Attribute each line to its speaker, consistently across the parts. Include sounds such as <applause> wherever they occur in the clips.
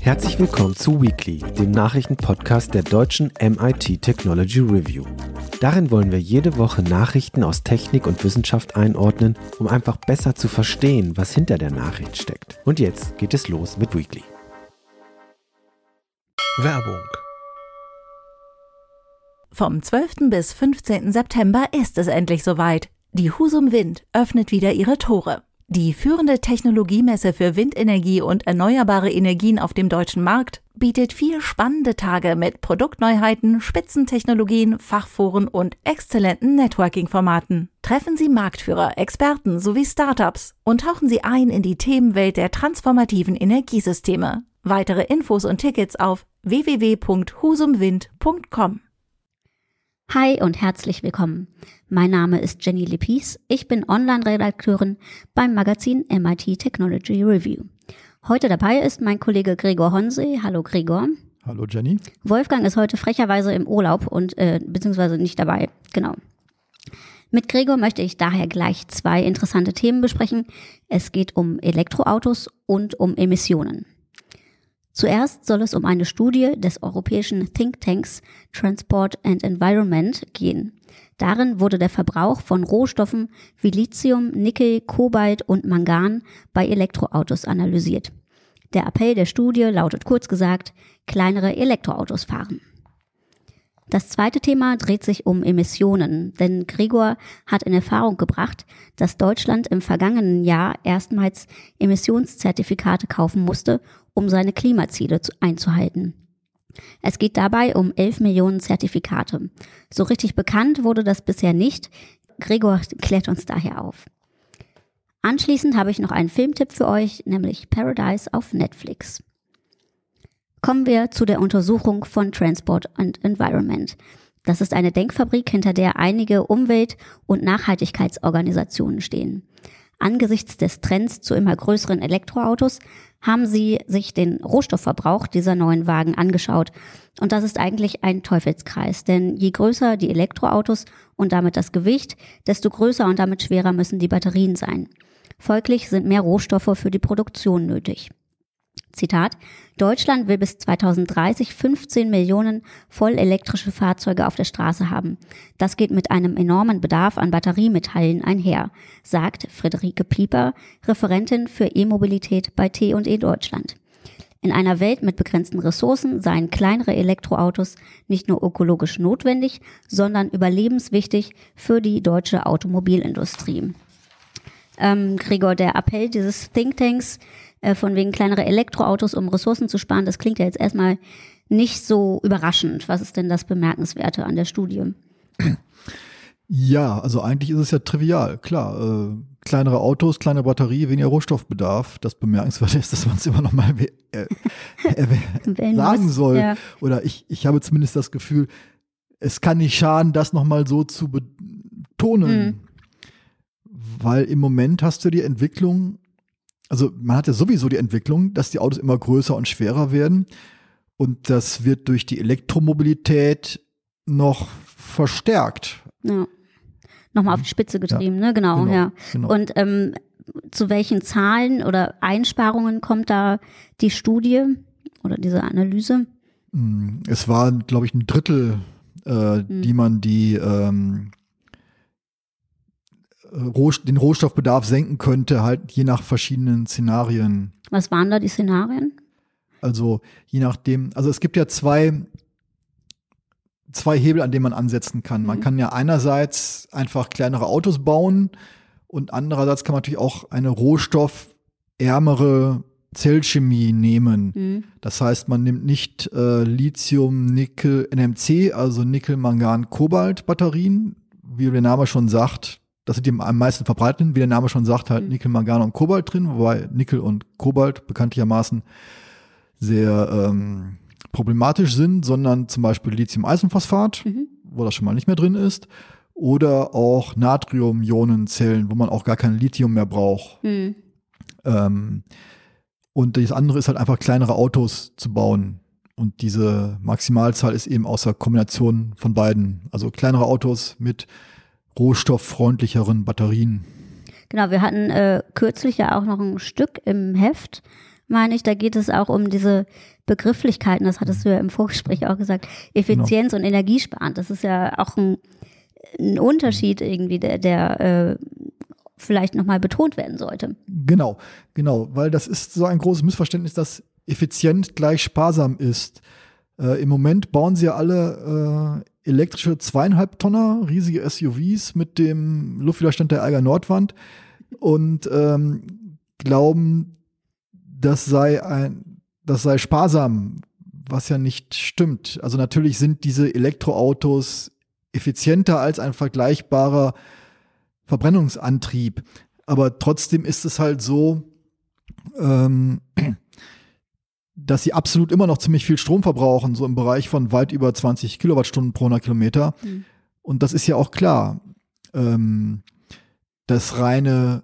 Speaker 1: Herzlich willkommen zu Weekly, dem Nachrichtenpodcast der deutschen MIT Technology Review. Darin wollen wir jede Woche Nachrichten aus Technik und Wissenschaft einordnen, um einfach besser zu verstehen, was hinter der Nachricht steckt. Und jetzt geht es los mit Weekly.
Speaker 2: Werbung
Speaker 3: Vom 12. bis 15. September ist es endlich soweit. Die Husum Wind öffnet wieder ihre Tore. Die führende Technologiemesse für Windenergie und erneuerbare Energien auf dem deutschen Markt bietet vier spannende Tage mit Produktneuheiten, Spitzentechnologien, Fachforen und exzellenten Networking-Formaten. Treffen Sie Marktführer, Experten sowie Startups und tauchen Sie ein in die Themenwelt der transformativen Energiesysteme. Weitere Infos und Tickets auf www.husumwind.com.
Speaker 4: Hi und herzlich willkommen. Mein Name ist Jenny Lepis. Ich bin Online-Redakteurin beim Magazin MIT Technology Review. Heute dabei ist mein Kollege Gregor Honsey. Hallo Gregor.
Speaker 2: Hallo Jenny.
Speaker 4: Wolfgang ist heute frecherweise im Urlaub und äh, beziehungsweise nicht dabei. Genau. Mit Gregor möchte ich daher gleich zwei interessante Themen besprechen. Es geht um Elektroautos und um Emissionen. Zuerst soll es um eine Studie des europäischen Thinktanks Transport and Environment gehen. Darin wurde der Verbrauch von Rohstoffen wie Lithium, Nickel, Kobalt und Mangan bei Elektroautos analysiert. Der Appell der Studie lautet kurz gesagt, kleinere Elektroautos fahren. Das zweite Thema dreht sich um Emissionen, denn Gregor hat in Erfahrung gebracht, dass Deutschland im vergangenen Jahr erstmals Emissionszertifikate kaufen musste, um seine Klimaziele einzuhalten. Es geht dabei um 11 Millionen Zertifikate. So richtig bekannt wurde das bisher nicht. Gregor klärt uns daher auf. Anschließend habe ich noch einen Filmtipp für euch, nämlich Paradise auf Netflix. Kommen wir zu der Untersuchung von Transport and Environment. Das ist eine Denkfabrik, hinter der einige Umwelt- und Nachhaltigkeitsorganisationen stehen. Angesichts des Trends zu immer größeren Elektroautos haben sie sich den Rohstoffverbrauch dieser neuen Wagen angeschaut. Und das ist eigentlich ein Teufelskreis, denn je größer die Elektroautos und damit das Gewicht, desto größer und damit schwerer müssen die Batterien sein. Folglich sind mehr Rohstoffe für die Produktion nötig. Zitat, Deutschland will bis 2030 15 Millionen vollelektrische Fahrzeuge auf der Straße haben. Das geht mit einem enormen Bedarf an Batteriemetallen einher, sagt Friederike Pieper, Referentin für E-Mobilität bei T&E Deutschland. In einer Welt mit begrenzten Ressourcen seien kleinere Elektroautos nicht nur ökologisch notwendig, sondern überlebenswichtig für die deutsche Automobilindustrie. Ähm, Gregor, der Appell dieses Thinktanks äh, von wegen kleinere Elektroautos, um Ressourcen zu sparen, das klingt ja jetzt erstmal nicht so überraschend. Was ist denn das Bemerkenswerte an der Studie?
Speaker 2: Ja, also eigentlich ist es ja trivial, klar. Äh, kleinere Autos, kleine Batterie, weniger Rohstoffbedarf. Das Bemerkenswerte ist, dass man es immer noch mal äh, <laughs> äh, sagen soll. Ja. Oder ich, ich habe zumindest das Gefühl, es kann nicht schaden, das noch mal so zu betonen. Mhm. Weil im Moment hast du die Entwicklung, also man hat ja sowieso die Entwicklung, dass die Autos immer größer und schwerer werden. Und das wird durch die Elektromobilität noch verstärkt.
Speaker 4: Ja. Nochmal auf die Spitze getrieben, ja. ne? Genau, genau ja. Genau. Und ähm, zu welchen Zahlen oder Einsparungen kommt da die Studie oder diese Analyse?
Speaker 2: Hm, es war, glaube ich, ein Drittel, äh, mhm. die man die ähm, den Rohstoffbedarf senken könnte, halt je nach verschiedenen Szenarien.
Speaker 4: Was waren da die Szenarien?
Speaker 2: Also je nachdem, also es gibt ja zwei, zwei Hebel, an denen man ansetzen kann. Mhm. Man kann ja einerseits einfach kleinere Autos bauen und andererseits kann man natürlich auch eine rohstoffärmere Zellchemie nehmen. Mhm. Das heißt, man nimmt nicht äh, Lithium, Nickel, NMC, also Nickel, Mangan, Kobalt Batterien, wie der Name schon sagt, das sind die am meisten verbreiteten, wie der Name schon sagt, halt mhm. Nickel, Mangan und Kobalt drin, wobei Nickel und Kobalt bekanntlichermaßen sehr ähm, problematisch sind, sondern zum Beispiel Lithium-Eisenphosphat, mhm. wo das schon mal nicht mehr drin ist, oder auch Natrium-Ionenzellen, wo man auch gar kein Lithium mehr braucht. Mhm. Ähm, und das andere ist halt einfach kleinere Autos zu bauen. Und diese Maximalzahl ist eben aus der Kombination von beiden. Also kleinere Autos mit rohstofffreundlicheren Batterien.
Speaker 4: Genau, wir hatten äh, kürzlich ja auch noch ein Stück im Heft, meine ich. Da geht es auch um diese Begrifflichkeiten, das hattest du ja im Vorgespräch auch gesagt, Effizienz genau. und Energiesparen. Das ist ja auch ein, ein Unterschied irgendwie, der, der äh, vielleicht nochmal betont werden sollte.
Speaker 2: Genau, genau, weil das ist so ein großes Missverständnis, dass effizient gleich sparsam ist. Äh, Im Moment bauen sie ja alle äh, elektrische zweieinhalb Tonner, riesige SUVs mit dem Luftwiderstand der Eiger Nordwand und ähm, glauben, das sei ein, das sei sparsam, was ja nicht stimmt. Also natürlich sind diese Elektroautos effizienter als ein vergleichbarer Verbrennungsantrieb. Aber trotzdem ist es halt so, ähm, dass sie absolut immer noch ziemlich viel Strom verbrauchen, so im Bereich von weit über 20 Kilowattstunden pro 100 Kilometer. Mhm. Und das ist ja auch klar. Ähm, das reine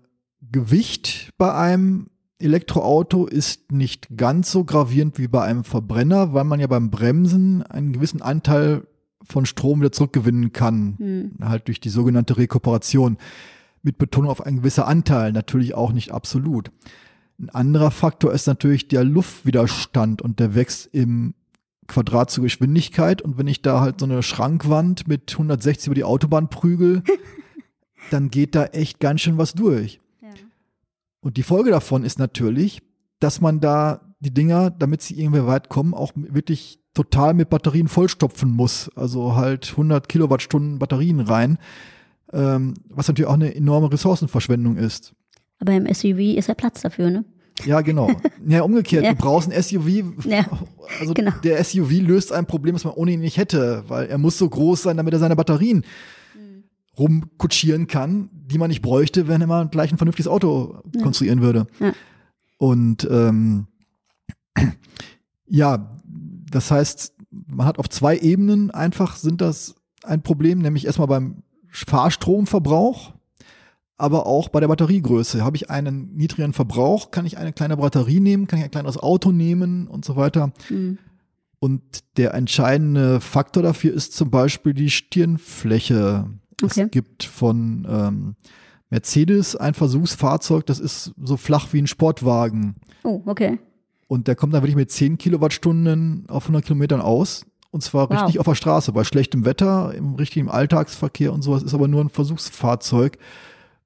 Speaker 2: Gewicht bei einem Elektroauto ist nicht ganz so gravierend wie bei einem Verbrenner, weil man ja beim Bremsen einen gewissen Anteil von Strom wieder zurückgewinnen kann, mhm. halt durch die sogenannte Rekuperation. Mit Betonung auf einen gewissen Anteil, natürlich auch nicht absolut. Ein anderer Faktor ist natürlich der Luftwiderstand und der wächst im Quadrat zur Geschwindigkeit. Und wenn ich da halt so eine Schrankwand mit 160 über die Autobahn prügel, <laughs> dann geht da echt ganz schön was durch. Ja. Und die Folge davon ist natürlich, dass man da die Dinger, damit sie irgendwie weit kommen, auch wirklich total mit Batterien vollstopfen muss. Also halt 100 Kilowattstunden Batterien rein, ähm, was natürlich auch eine enorme Ressourcenverschwendung ist.
Speaker 4: Aber im SUV ist ja Platz dafür, ne?
Speaker 2: Ja, genau. Ja, umgekehrt. <laughs> ja. Du brauchst ein SUV. Ja, also genau. der SUV löst ein Problem, das man ohne ihn nicht hätte, weil er muss so groß sein, damit er seine Batterien mhm. rumkutschieren kann, die man nicht bräuchte, wenn er mal gleich ein vernünftiges Auto ja. konstruieren würde. Und ähm, ja, das heißt, man hat auf zwei Ebenen einfach sind das ein Problem, nämlich erstmal beim Fahrstromverbrauch aber auch bei der Batteriegröße. Habe ich einen niedrigen Verbrauch, kann ich eine kleine Batterie nehmen, kann ich ein kleineres Auto nehmen und so weiter. Mhm. Und der entscheidende Faktor dafür ist zum Beispiel die Stirnfläche. Okay. Es gibt von ähm, Mercedes ein Versuchsfahrzeug, das ist so flach wie ein Sportwagen.
Speaker 4: Oh, okay.
Speaker 2: Und der kommt dann wirklich mit 10 Kilowattstunden auf 100 Kilometern aus. Und zwar wow. richtig auf der Straße, bei schlechtem Wetter, im richtigen Alltagsverkehr und sowas. Ist aber nur ein Versuchsfahrzeug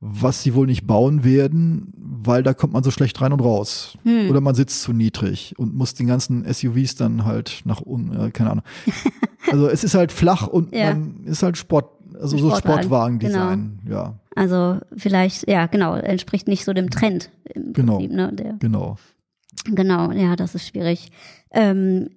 Speaker 2: was sie wohl nicht bauen werden, weil da kommt man so schlecht rein und raus. Hm. Oder man sitzt zu niedrig und muss den ganzen SUVs dann halt nach unten, äh, keine Ahnung. <laughs> also es ist halt flach und ja. man ist halt Sport, also so Sportwagen-Design, genau. ja.
Speaker 4: Also vielleicht, ja, genau, entspricht nicht so dem Trend
Speaker 2: im genau. Prinzip, ne? Der,
Speaker 4: genau. Genau, ja, das ist schwierig. Ähm,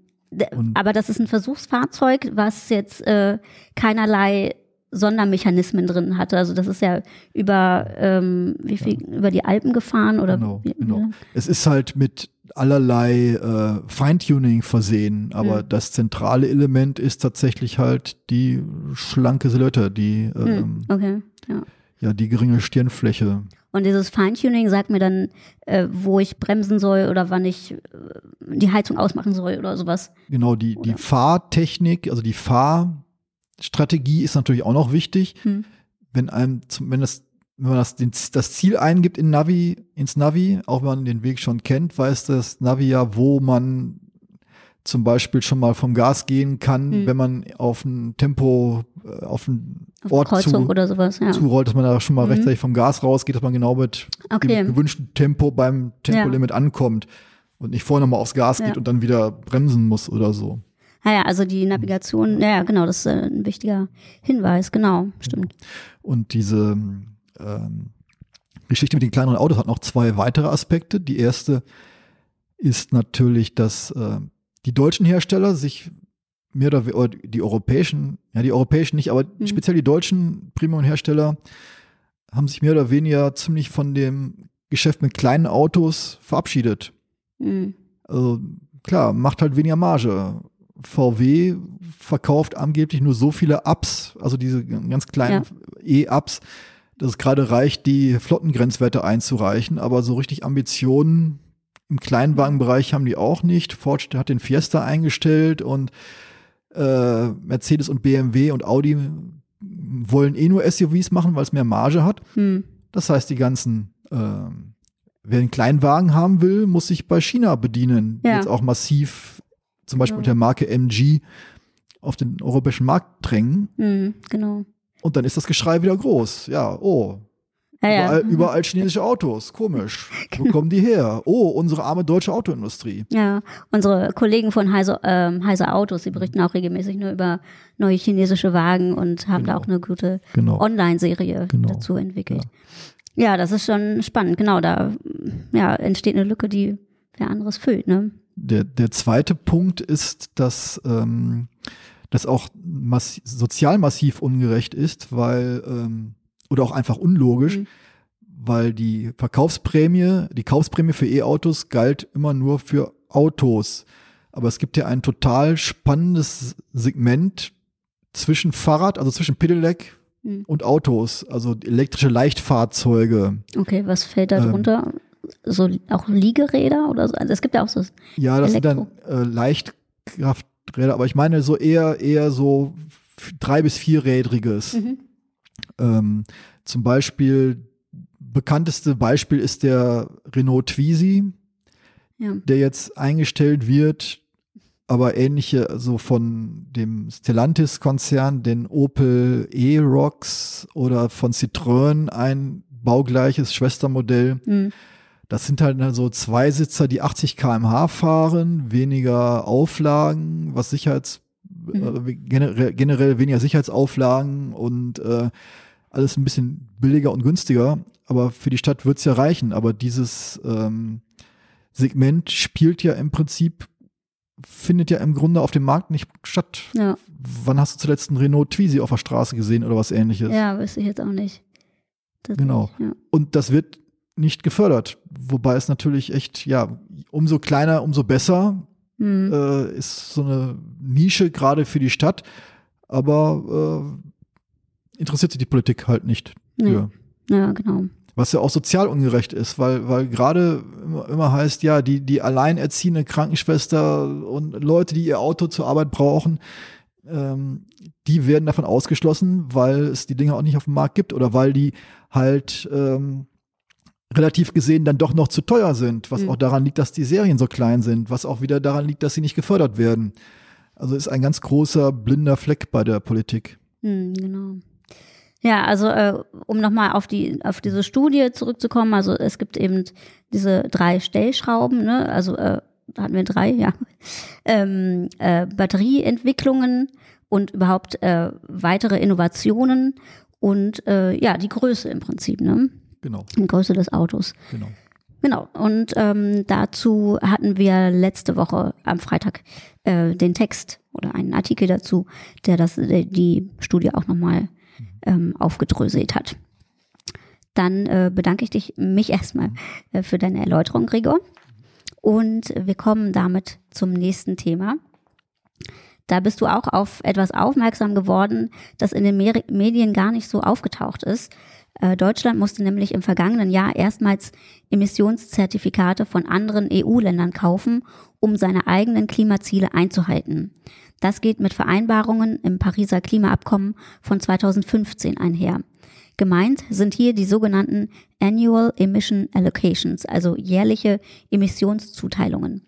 Speaker 4: aber das ist ein Versuchsfahrzeug, was jetzt äh, keinerlei Sondermechanismen drin hatte. Also das ist ja über ähm, wie viel ja. über die Alpen gefahren oder
Speaker 2: genau, wie, genau. Es ist halt mit allerlei äh, Feintuning versehen, aber mhm. das zentrale Element ist tatsächlich halt die schlanke Silhouette, die hm, ähm, okay. ja. ja die geringe Stirnfläche.
Speaker 4: Und dieses Feintuning sagt mir dann, äh, wo ich bremsen soll oder wann ich äh, die Heizung ausmachen soll oder sowas.
Speaker 2: Genau, die, die Fahrtechnik, also die Fahr Strategie ist natürlich auch noch wichtig. Hm. Wenn einem, wenn das, wenn man das, das Ziel eingibt in Navi, ins Navi, auch wenn man den Weg schon kennt, weiß das Navi ja, wo man zum Beispiel schon mal vom Gas gehen kann, hm. wenn man auf ein Tempo, äh, auf einen auf Ort
Speaker 4: Kreuzung zu, oder sowas, ja.
Speaker 2: zurollt, dass man da schon mal mhm. rechtzeitig vom Gas rausgeht, dass man genau mit okay. dem gewünschten Tempo beim Tempolimit ja. ankommt und nicht vorher nochmal aufs Gas ja. geht und dann wieder bremsen muss oder so.
Speaker 4: Naja, also die Navigation, ja, genau, das ist äh, ein wichtiger Hinweis, genau, stimmt.
Speaker 2: Und diese ähm, Geschichte mit den kleineren Autos hat noch zwei weitere Aspekte. Die erste ist natürlich, dass äh, die deutschen Hersteller sich mehr oder weniger, die europäischen, ja, die europäischen nicht, aber mhm. speziell die deutschen Premium-Hersteller haben sich mehr oder weniger ziemlich von dem Geschäft mit kleinen Autos verabschiedet. Mhm. Also klar, macht halt weniger Marge. VW verkauft angeblich nur so viele Ups, also diese ganz kleinen ja. E-Ups, dass es gerade reicht, die Flottengrenzwerte einzureichen, aber so richtig Ambitionen im Kleinwagenbereich haben die auch nicht. Ford hat den Fiesta eingestellt und äh, Mercedes und BMW und Audi wollen eh nur SUVs machen, weil es mehr Marge hat. Hm. Das heißt, die ganzen, ähm, wer einen kleinen Wagen haben will, muss sich bei China bedienen.
Speaker 4: Ja.
Speaker 2: Jetzt auch massiv, zum Beispiel
Speaker 4: Ja.
Speaker 2: mit der Marke MG, auf den europäischen Markt drängen.
Speaker 4: Mhm, genau.
Speaker 2: Und dann ist das Geschrei wieder groß. Ja, oh,
Speaker 4: Ja, ja.
Speaker 2: überall, überall chinesische Autos. Komisch. Wo <laughs> kommen die her? Oh, unsere arme deutsche Autoindustrie.
Speaker 4: Ja, unsere Kollegen von Heise, ähm, Heise Autos, die berichten auch regelmäßig nur über neue chinesische Wagen und haben da
Speaker 2: Genau.
Speaker 4: auch eine gute
Speaker 2: Genau.
Speaker 4: Online-Serie
Speaker 2: Genau.
Speaker 4: dazu entwickelt. Ja. das ist schon spannend. Genau, da ja, entsteht eine Lücke, die wer anderes füllt. Ne?
Speaker 2: Der, der zweite Punkt ist, dass ähm, das auch massi sozial massiv ungerecht ist, weil ähm, oder auch einfach unlogisch,
Speaker 4: Mhm.
Speaker 2: weil die Verkaufsprämie, die Kaufsprämie für E-Autos galt immer nur für Autos. Aber es gibt ja ein total spannendes Segment zwischen Fahrrad, also zwischen Pedelec
Speaker 4: Mhm.
Speaker 2: und Autos, also elektrische Leichtfahrzeuge.
Speaker 4: Okay, was fällt da
Speaker 2: Ähm.
Speaker 4: So auch Liegeräder oder so? Also es gibt ja auch so.
Speaker 2: Ja, das
Speaker 4: Elektro.
Speaker 2: sind dann äh, Leichtkrafträder, aber ich meine so eher eher so drei bis vierrädriges.
Speaker 4: Mhm.
Speaker 2: Ähm, zum Beispiel bekannteste Beispiel ist der Renault Twizy,
Speaker 4: Ja.
Speaker 2: der jetzt eingestellt wird, aber ähnliche, also von dem Stellantis-Konzern, den Opel E-Rocks oder von Citroën ein baugleiches Schwestermodell.
Speaker 4: Mhm.
Speaker 2: Das sind halt dann so Zweisitzer, die 80 km/h fahren, weniger Auflagen, was Sicherheits,
Speaker 4: Mhm.
Speaker 2: äh, generell, generell weniger Sicherheitsauflagen und äh, alles ein bisschen billiger und günstiger. Aber für die Stadt wird's ja reichen. Aber dieses ähm, Segment spielt ja im Prinzip, findet ja im Grunde auf dem Markt nicht statt.
Speaker 4: Ja.
Speaker 2: Wann hast du zuletzt einen Renault Twizy auf der Straße gesehen oder was ähnliches?
Speaker 4: ja, weiß ich jetzt auch nicht. Das
Speaker 2: Genau.
Speaker 4: Ja.
Speaker 2: Und das wird nicht gefördert. Wobei es natürlich echt, ja, umso kleiner, umso besser
Speaker 4: Mhm.
Speaker 2: äh, ist so eine Nische gerade für die Stadt. Aber äh, interessiert sich die Politik halt nicht für.
Speaker 4: ja, genau.
Speaker 2: Was ja auch sozial ungerecht ist, weil, weil gerade immer, immer heißt, ja, die, die alleinerziehende Krankenschwester und Leute, die ihr Auto zur Arbeit brauchen, ähm, die werden davon ausgeschlossen, weil es die Dinge auch nicht auf dem Markt gibt oder weil die halt ähm, relativ gesehen dann doch noch zu teuer sind, was
Speaker 4: Mhm.
Speaker 2: auch daran liegt, dass die Serien so klein sind, was auch wieder daran liegt, dass sie nicht gefördert werden. Also ist ein ganz großer blinder Fleck bei der Politik.
Speaker 4: Hm, genau. Ja, also äh, um nochmal auf die auf diese Studie zurückzukommen, also es gibt eben diese drei Stellschrauben, ne? Also äh, hatten wir drei, ja. <laughs> Ähm, äh, Batterieentwicklungen und überhaupt äh, weitere Innovationen und äh, ja, die Größe im Prinzip, ne?
Speaker 2: Genau,
Speaker 4: Die Größe des Autos.
Speaker 2: genau.
Speaker 4: Genau. Und ähm, dazu hatten wir letzte Woche am Freitag äh, den Text oder einen Artikel dazu, der das äh, die Studie auch nochmal ähm, aufgedröselt hat. Dann äh, bedanke ich dich mich erstmal äh, für deine Erläuterung, Gregor. Und wir kommen damit zum nächsten Thema. Da bist du auch auf etwas aufmerksam geworden, das in den Medien gar nicht so aufgetaucht ist. Äh, Deutschland musste nämlich im vergangenen Jahr erstmals Emissionszertifikate von anderen EU-Ländern kaufen, um seine eigenen Klimaziele einzuhalten. Das geht mit Vereinbarungen im Pariser Klimaabkommen von 2015 einher. Gemeint sind hier die sogenannten Annual Emission Allocations, also jährliche Emissionszuteilungen.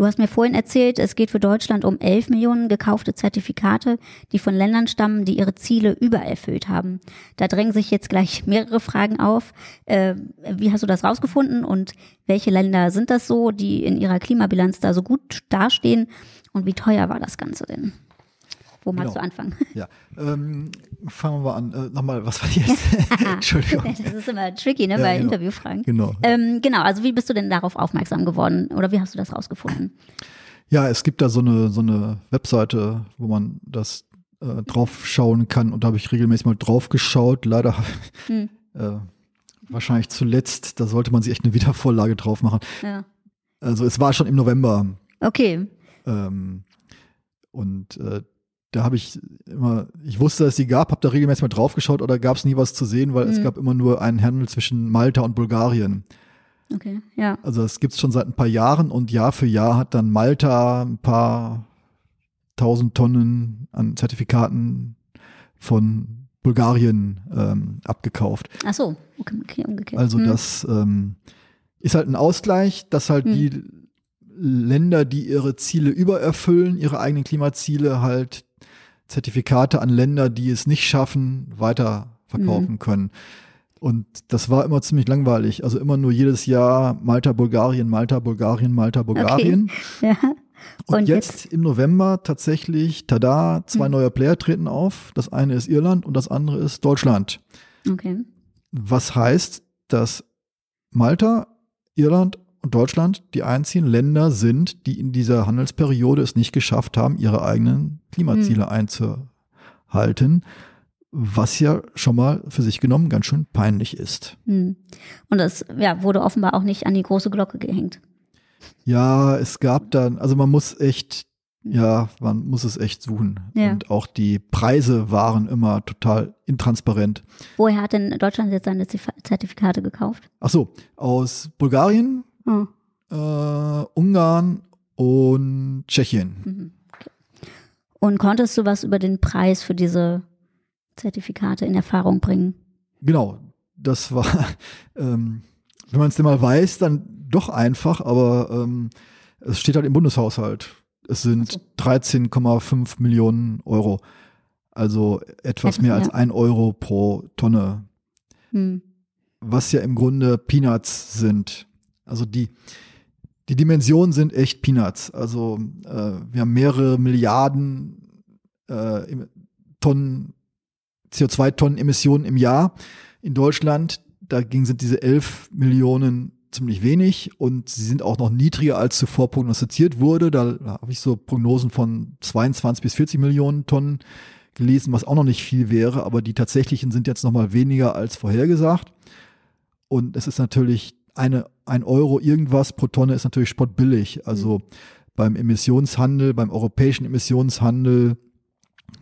Speaker 4: Du hast mir vorhin erzählt, es geht für Deutschland um 11 Millionen gekaufte Zertifikate, die von Ländern stammen, die ihre Ziele übererfüllt haben. Da drängen sich jetzt gleich <laughs> mehrere Fragen auf. Äh, wie hast du das rausgefunden und welche Länder sind das so, die in ihrer Klimabilanz da so gut dastehen? Und wie teuer war das Ganze denn? Wo magst
Speaker 2: Genau.
Speaker 4: du anfangen? <laughs>
Speaker 2: Ja, ähm, fangen wir an. Äh, Nochmal, was war die <laughs> jetzt? Entschuldigung.
Speaker 4: Das ist immer tricky, ne,
Speaker 2: Ja,
Speaker 4: bei
Speaker 2: genau.
Speaker 4: Interviewfragen.
Speaker 2: Genau.
Speaker 4: Ähm, genau, also wie bist du denn darauf aufmerksam geworden oder wie hast du das rausgefunden?
Speaker 2: Ja, es gibt da so eine, so eine Webseite, wo man das äh, drauf schauen kann und da habe ich regelmäßig mal drauf geschaut. Leider
Speaker 4: Hm.
Speaker 2: äh, wahrscheinlich zuletzt, da sollte man sich echt eine Wiedervorlage drauf machen.
Speaker 4: Ja.
Speaker 2: Also es war schon im November
Speaker 4: Okay.
Speaker 2: ähm, und äh, da habe ich immer, ich wusste, dass es sie gab, habe da regelmäßig mal drauf geschaut oder gab es nie was zu sehen, weil es
Speaker 4: Mhm.
Speaker 2: gab immer nur einen Handel zwischen Malta und Bulgarien.
Speaker 4: Okay. Ja.
Speaker 2: Also das gibt's schon seit ein paar Jahren und Jahr für Jahr hat dann Malta ein paar tausend Tonnen an Zertifikaten von Bulgarien ähm, abgekauft.
Speaker 4: Ach so. okay, umgekehrt.
Speaker 2: Also
Speaker 4: Hm.
Speaker 2: das ähm, ist halt ein Ausgleich, dass halt
Speaker 4: Hm.
Speaker 2: die Länder, die ihre Ziele übererfüllen, ihre eigenen Klimaziele halt Zertifikate an Länder, die es nicht schaffen, weiter verkaufen können. Und das war immer ziemlich langweilig. Also immer nur jedes Jahr Malta, Bulgarien, Malta, Bulgarien, Malta, Bulgarien. <laughs>
Speaker 4: ja.
Speaker 2: Und,
Speaker 4: Und
Speaker 2: jetzt, im November tatsächlich, tada, zwei
Speaker 4: Hm.
Speaker 2: neue Player treten auf. Das eine ist Irland und das andere ist Deutschland.
Speaker 4: Okay.
Speaker 2: Was heißt, dass Malta, Irland und Deutschland die einzigen Länder sind, die in dieser Handelsperiode es nicht geschafft haben, ihre eigenen Klimaziele einzuhalten, was ja schon mal für sich genommen ganz schön peinlich ist.
Speaker 4: Hm. Und das ja, wurde offenbar auch nicht an die große Glocke gehängt.
Speaker 2: Ja, es gab dann, also man muss echt, ja, man muss es echt suchen.
Speaker 4: Ja.
Speaker 2: Und auch die Preise waren immer total intransparent.
Speaker 4: Woher hat denn Deutschland jetzt seine Zertifikate gekauft?
Speaker 2: Ach so, aus Bulgarien,
Speaker 4: Oh.
Speaker 2: äh, Ungarn und Tschechien.
Speaker 4: Mhm. Okay. Und konntest du was über den Preis für diese Zertifikate in Erfahrung bringen?
Speaker 2: Genau, das war, <laughs> ähm, wenn man es denn mal weiß, dann doch einfach, aber ähm, es steht halt im Bundeshaushalt. Es sind 13,5 Millionen Euro. Also etwas mehr als ein Euro pro Tonne,
Speaker 4: Hm.
Speaker 2: was ja im Grunde Peanuts sind. Also die, die Dimensionen sind echt Peanuts. Also äh, wir haben mehrere Milliarden äh, Tonnen CO2-Tonnen Emissionen im Jahr in Deutschland. Dagegen sind diese 11 Millionen ziemlich wenig und sie sind auch noch niedriger als zuvor prognostiziert wurde. Da habe ich so Prognosen von 22 bis 40 Millionen Tonnen gelesen, was auch noch nicht viel wäre, aber die tatsächlichen sind jetzt noch mal weniger als vorhergesagt. Und es ist natürlich eine, ein Euro irgendwas pro Tonne ist natürlich spottbillig. Also beim Emissionshandel, beim europäischen Emissionshandel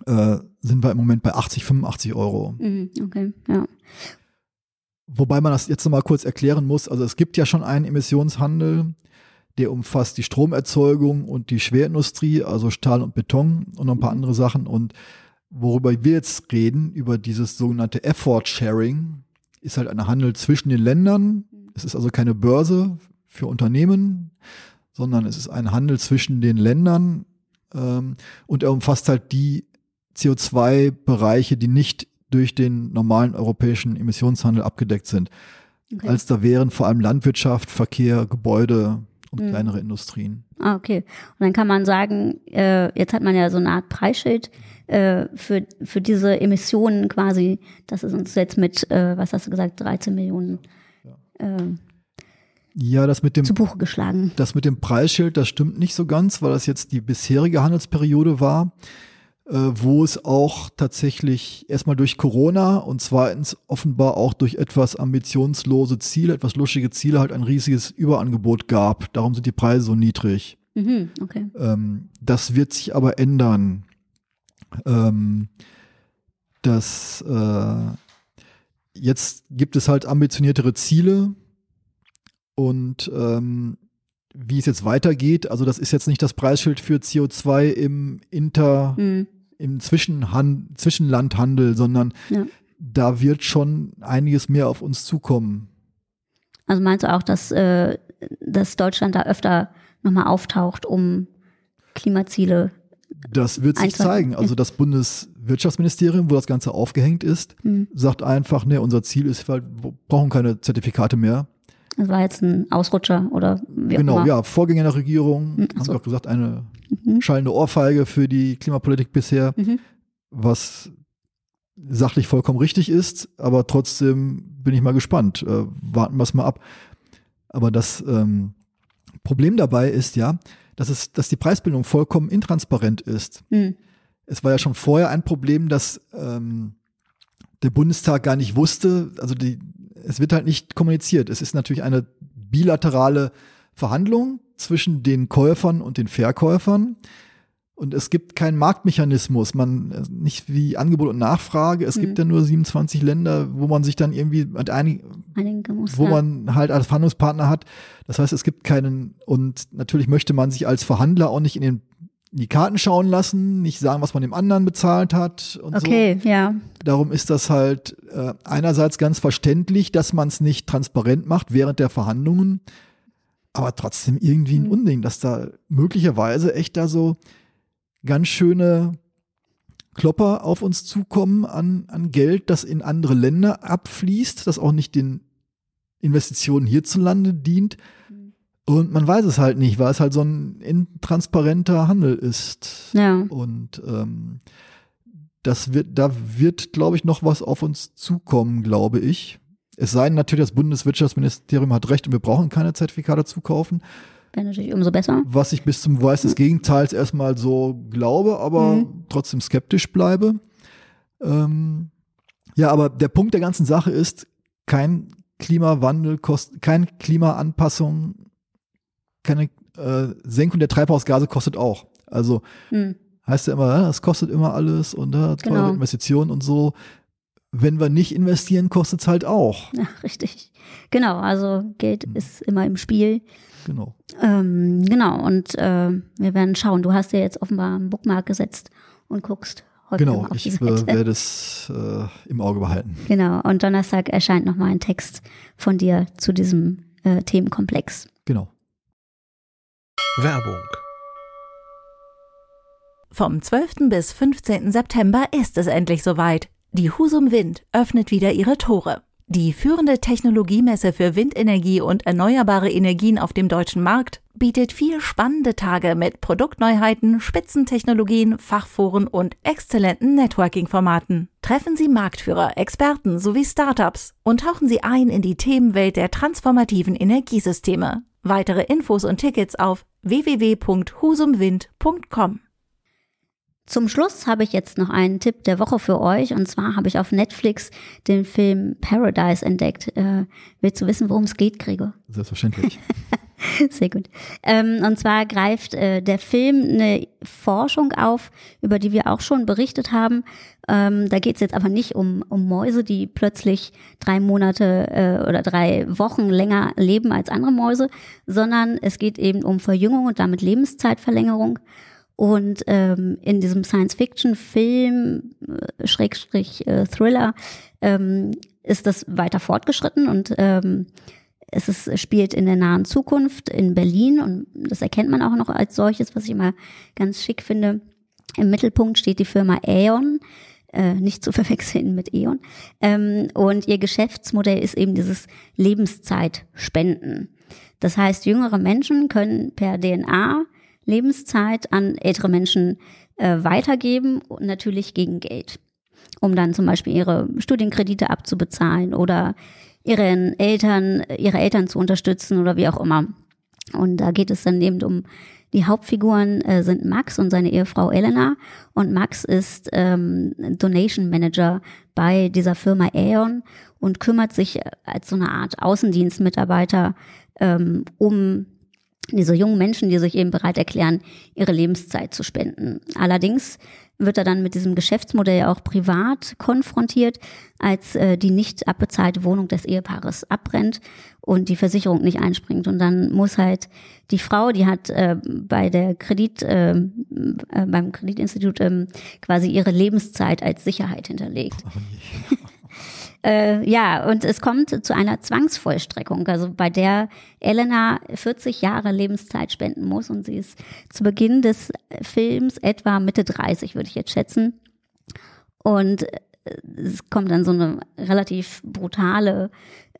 Speaker 2: äh, sind wir im Moment bei 80, 85 Euro.
Speaker 4: Mhm. Okay, ja.
Speaker 2: Wobei man das jetzt nochmal kurz erklären muss. Also es gibt ja schon einen Emissionshandel, der umfasst die Stromerzeugung und die Schwerindustrie, also Stahl und Beton und noch ein paar andere Sachen. Und worüber wir jetzt reden, über dieses sogenannte Effort Sharing, ist halt ein Handel zwischen den Ländern. Es ist also keine Börse für Unternehmen, sondern es ist ein Handel zwischen den Ländern ähm, und er umfasst halt die CO2-Bereiche, die nicht durch den normalen europäischen Emissionshandel abgedeckt sind.
Speaker 4: Okay.
Speaker 2: Als da wären vor allem Landwirtschaft, Verkehr, Gebäude und
Speaker 4: Mhm.
Speaker 2: kleinere Industrien.
Speaker 4: Ah, okay. Und dann kann man sagen, äh, jetzt hat man ja so eine Art Preisschild äh, für, für diese Emissionen quasi. Das ist uns jetzt mit, äh, was hast du gesagt, 13 Millionen äh,
Speaker 2: Ja, das mit dem
Speaker 4: zu Buche geschlagen.
Speaker 2: Das mit dem Preisschild, das stimmt nicht so ganz, weil das jetzt die bisherige Handelsperiode war, äh, wo es auch tatsächlich erstmal durch Corona und zweitens offenbar auch durch etwas ambitionslose Ziele, etwas luschige Ziele halt ein riesiges Überangebot gab. Darum sind die Preise so niedrig.
Speaker 4: Mhm, okay.
Speaker 2: Ähm, das wird sich aber ändern. Ähm, das, äh, jetzt gibt es halt ambitioniertere Ziele und ähm, wie es jetzt weitergeht, also das ist jetzt nicht das Preisschild für CO2 im Inter,
Speaker 4: Mhm.
Speaker 2: im Zwischenhan Zwischenlandhandel, sondern
Speaker 4: Ja.
Speaker 2: da wird schon einiges mehr auf uns zukommen.
Speaker 4: Also meinst du auch, dass, äh, dass Deutschland da öfter nochmal auftaucht, um Klimaziele?
Speaker 2: Das wird sich
Speaker 4: Einfach,
Speaker 2: zeigen. Also das Bundeswirtschaftsministerium, wo das Ganze aufgehängt ist,
Speaker 4: Mhm.
Speaker 2: sagt einfach, ne, unser Ziel ist, wir brauchen keine Zertifikate mehr.
Speaker 4: Das war jetzt ein Ausrutscher oder wie auch
Speaker 2: Genau,
Speaker 4: immer.
Speaker 2: ja, Vorgänger der Regierung,
Speaker 4: Mhm,
Speaker 2: haben
Speaker 4: so.
Speaker 2: wir auch gesagt, eine
Speaker 4: Mhm.
Speaker 2: schallende Ohrfeige für die Klimapolitik bisher,
Speaker 4: Mhm.
Speaker 2: was sachlich vollkommen richtig ist, aber trotzdem bin ich mal gespannt. Äh, warten wir es mal ab. Aber das ähm, Problem dabei ist ja, dass es, dass die Preisbildung vollkommen intransparent ist.
Speaker 4: Mhm.
Speaker 2: Es war ja schon vorher ein Problem, dass ähm, der Bundestag gar nicht wusste, also die, es wird halt nicht kommuniziert. Es ist natürlich eine bilaterale Verhandlung zwischen den Käufern und den Verkäufern. Und es gibt keinen Marktmechanismus, man äh, nicht wie Angebot und Nachfrage. Es
Speaker 4: Mhm.
Speaker 2: gibt ja nur 27 Länder, wo man sich dann irgendwie mit einig,
Speaker 4: muss,
Speaker 2: wo
Speaker 4: ja.
Speaker 2: man halt als Verhandlungspartner hat. Das heißt, es gibt keinen, und natürlich möchte man sich als Verhandler auch nicht in den die Karten schauen lassen, nicht sagen, was man dem anderen bezahlt hat und
Speaker 4: okay,
Speaker 2: so.
Speaker 4: ja.
Speaker 2: Darum ist das halt äh, einerseits ganz verständlich, dass man es nicht transparent macht während der Verhandlungen, aber trotzdem irgendwie ein
Speaker 4: Mhm.
Speaker 2: Unding, dass da möglicherweise echt da so ganz schöne Klopper auf uns zukommen an, an Geld, das in andere Länder abfließt, das auch nicht den Investitionen hierzulande dient.
Speaker 4: Mhm.
Speaker 2: Und man weiß es halt nicht, weil es halt so ein intransparenter Handel ist.
Speaker 4: Ja.
Speaker 2: Und ähm, das wird, da wird, glaube ich, noch was auf uns zukommen, glaube ich. Es sei denn natürlich, das Bundeswirtschaftsministerium hat recht und wir brauchen keine Zertifikate zukaufen,
Speaker 4: Wäre natürlich umso besser.
Speaker 2: was ich bis zum Beweis des Gegenteils erstmal so glaube, aber
Speaker 4: Mhm.
Speaker 2: trotzdem skeptisch bleibe. Ähm, ja, aber der Punkt der ganzen Sache ist, kein Klimawandel kostet, keine Klimaanpassung, keine äh, Senkung der Treibhausgase kostet auch. Also
Speaker 4: Hm.
Speaker 2: heißt ja immer, das kostet immer alles und äh, teure
Speaker 4: Genau.
Speaker 2: Investitionen und so. Wenn wir nicht investieren, kostet es halt auch.
Speaker 4: Ja, richtig. Genau, also Geld
Speaker 2: Hm.
Speaker 4: ist immer im Spiel.
Speaker 2: Genau.
Speaker 4: Ähm, genau, und äh, wir werden schauen. Du hast dir jetzt offenbar einen Bookmark gesetzt und guckst heute
Speaker 2: Genau,
Speaker 4: auf
Speaker 2: ich werde es äh, im Auge behalten.
Speaker 4: Genau, und Donnerstag erscheint nochmal ein Text von dir zu diesem äh, Themenkomplex.
Speaker 2: Genau.
Speaker 1: Werbung.
Speaker 3: Vom 12. bis 15. September ist es endlich soweit. Die Husum Wind öffnet wieder ihre Tore. Die führende Technologiemesse für Windenergie und erneuerbare Energien auf dem deutschen Markt bietet vier spannende Tage mit Produktneuheiten, Spitzentechnologien, Fachforen und exzellenten Networking-Formaten. Treffen Sie Marktführer, Experten sowie Startups und tauchen Sie ein in die Themenwelt der transformativen Energiesysteme. Weitere Infos und Tickets auf www.husumwind.com.
Speaker 4: Zum Schluss habe ich jetzt noch einen Tipp der Woche für euch. Und zwar habe ich auf Netflix den Film Paradise entdeckt. Äh, willst du wissen, worum es geht, Gregor?
Speaker 2: Selbstverständlich. <laughs>
Speaker 4: Sehr gut. Ähm, und zwar greift äh, der Film eine Forschung auf, über die wir auch schon berichtet haben. Ähm, da geht es jetzt aber nicht um, um Mäuse, die plötzlich drei Monate äh, oder drei Wochen länger leben als andere Mäuse, sondern es geht eben um Verjüngung und damit Lebenszeitverlängerung. Und ähm, in diesem Science-Fiction-Film, äh, Schrägstrich äh, Thriller, ähm, ist das weiter fortgeschritten und ähm, es ist, spielt in der nahen Zukunft in Berlin und das erkennt man auch noch als solches, was ich immer ganz schick finde. Im Mittelpunkt steht die Firma Aeon, äh, nicht zu <laughs> verwechseln mit E.ON. Ähm, und ihr Geschäftsmodell ist eben dieses Lebenszeitspenden. Das heißt, jüngere Menschen können per DNA Lebenszeit an ältere Menschen äh, weitergeben natürlich gegen Geld, um dann zum Beispiel ihre Studienkredite abzubezahlen oder ihren Eltern, ihre Eltern zu unterstützen oder wie auch immer. Und da geht es dann eben um die Hauptfiguren äh, sind Max und seine Ehefrau Elena. Und Max ist ähm, Donation Manager bei dieser Firma Aeon und kümmert sich als so eine Art Außendienstmitarbeiter ähm, um diese jungen Menschen, die sich eben bereit erklären, ihre Lebenszeit zu spenden. Allerdings wird er dann mit diesem Geschäftsmodell auch privat konfrontiert, als äh, die nicht abbezahlte Wohnung des Ehepaares abbrennt und die Versicherung nicht einspringt. Und dann muss halt die Frau, die hat äh, bei der Kredit, äh, äh, beim Kreditinstitut äh, quasi ihre Lebenszeit als Sicherheit hinterlegt. Äh, ja, und es kommt zu einer Zwangsvollstreckung, also bei der Elena 40 Jahre Lebenszeit spenden muss und sie ist zu Beginn des Films etwa Mitte 30, würde ich jetzt schätzen. Und äh, es kommt dann so eine relativ brutale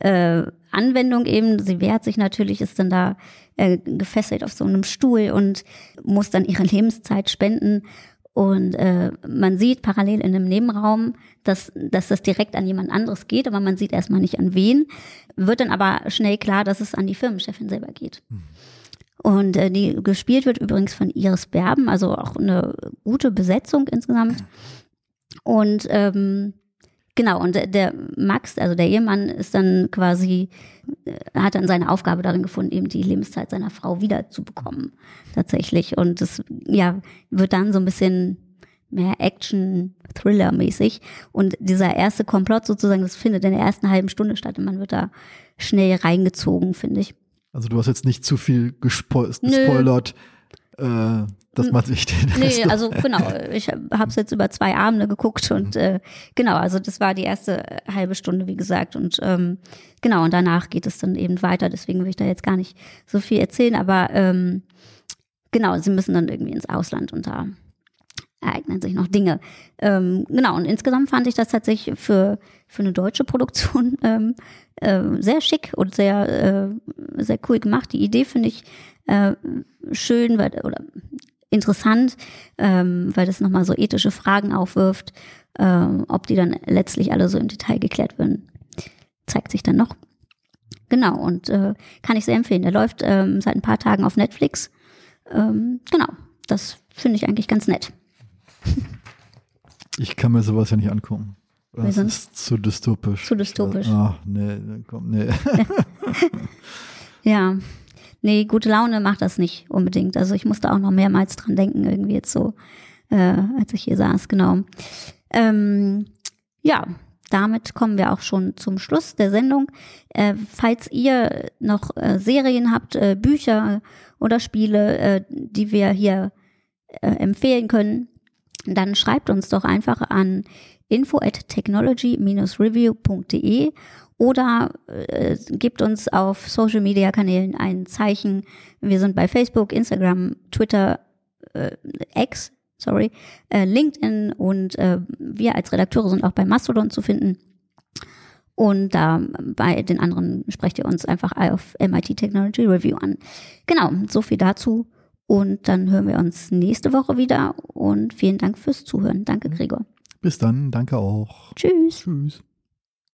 Speaker 4: äh, Anwendung eben. Sie wehrt sich natürlich, ist dann da äh, gefesselt auf so einem Stuhl und muss dann ihre Lebenszeit spenden. Und äh, man sieht parallel in einem Nebenraum, dass, dass das direkt an jemand anderes geht, aber man sieht erstmal nicht an wen. Wird dann aber schnell klar, dass es an die Firmenchefin selber geht. Und äh, die gespielt wird übrigens von Iris Berben, also auch eine gute Besetzung insgesamt. Und ähm, genau, und der- Max, also der Ehemann, ist dann quasi, äh, hat dann seine Aufgabe darin gefunden, eben die Lebenszeit seiner Frau wiederzubekommen, tatsächlich. Und das, ja, wird dann so ein bisschen mehr Action-Thriller-mäßig. Und dieser erste Komplott sozusagen, das findet in der ersten halben Stunde statt und man wird da schnell reingezogen, finde ich.
Speaker 2: Also du hast jetzt nicht zu viel gespo
Speaker 4: Nö.
Speaker 2: gespoilert. äh, dass man sich den
Speaker 4: Nee, also genau, ich habe es jetzt über zwei Abende geguckt und äh, genau, also das war die erste halbe Stunde, wie gesagt. Und ähm, genau, und danach geht es dann eben weiter, deswegen will ich da jetzt gar nicht so viel erzählen, aber ähm, genau, sie müssen dann irgendwie ins Ausland und da ereignen sich noch Dinge. Ähm, genau, und insgesamt fand ich das tatsächlich für, für eine deutsche Produktion <laughs> ähm, äh, sehr schick und sehr, äh, sehr cool gemacht. Die Idee finde ich äh, schön weil, oder interessant, ähm, weil das nochmal so ethische Fragen aufwirft. Ähm, ob die dann letztlich alle so im Detail geklärt werden, zeigt sich dann noch. Genau, und äh, kann ich sehr empfehlen. Der läuft ähm, seit ein paar Tagen auf Netflix. Ähm, genau, das finde ich eigentlich ganz nett.
Speaker 2: Ich kann mir sowas ja nicht angucken. Das ist zu dystopisch.
Speaker 4: Zu dystopisch.
Speaker 2: Ach, nee, komm, nee. <laughs>
Speaker 4: ja. <laughs> Nee, gute Laune macht das nicht unbedingt. Also ich musste auch noch mehrmals dran denken, irgendwie jetzt so, äh, als ich hier saß, genau. Ähm, ja, damit kommen wir auch schon zum Schluss der Sendung. Äh, falls ihr noch äh, Serien habt, äh, Bücher oder Spiele, äh, die wir hier äh, empfehlen können, dann schreibt uns doch einfach an info at technology-review.de oder äh, gebt uns auf Social Media Kanälen ein Zeichen. Wir sind bei Facebook, Instagram, Twitter, äh, X, sorry, äh, LinkedIn und äh, wir als Redakteure sind auch bei Mastodon zu finden. Und da bei den anderen sprecht ihr uns einfach auf MIT Technology Review an. Genau, so viel dazu. Und dann hören wir uns nächste Woche wieder. Und vielen Dank fürs Zuhören. Danke, Gregor.
Speaker 2: Bis dann, danke auch.
Speaker 4: Tschüss.
Speaker 2: Tschüss.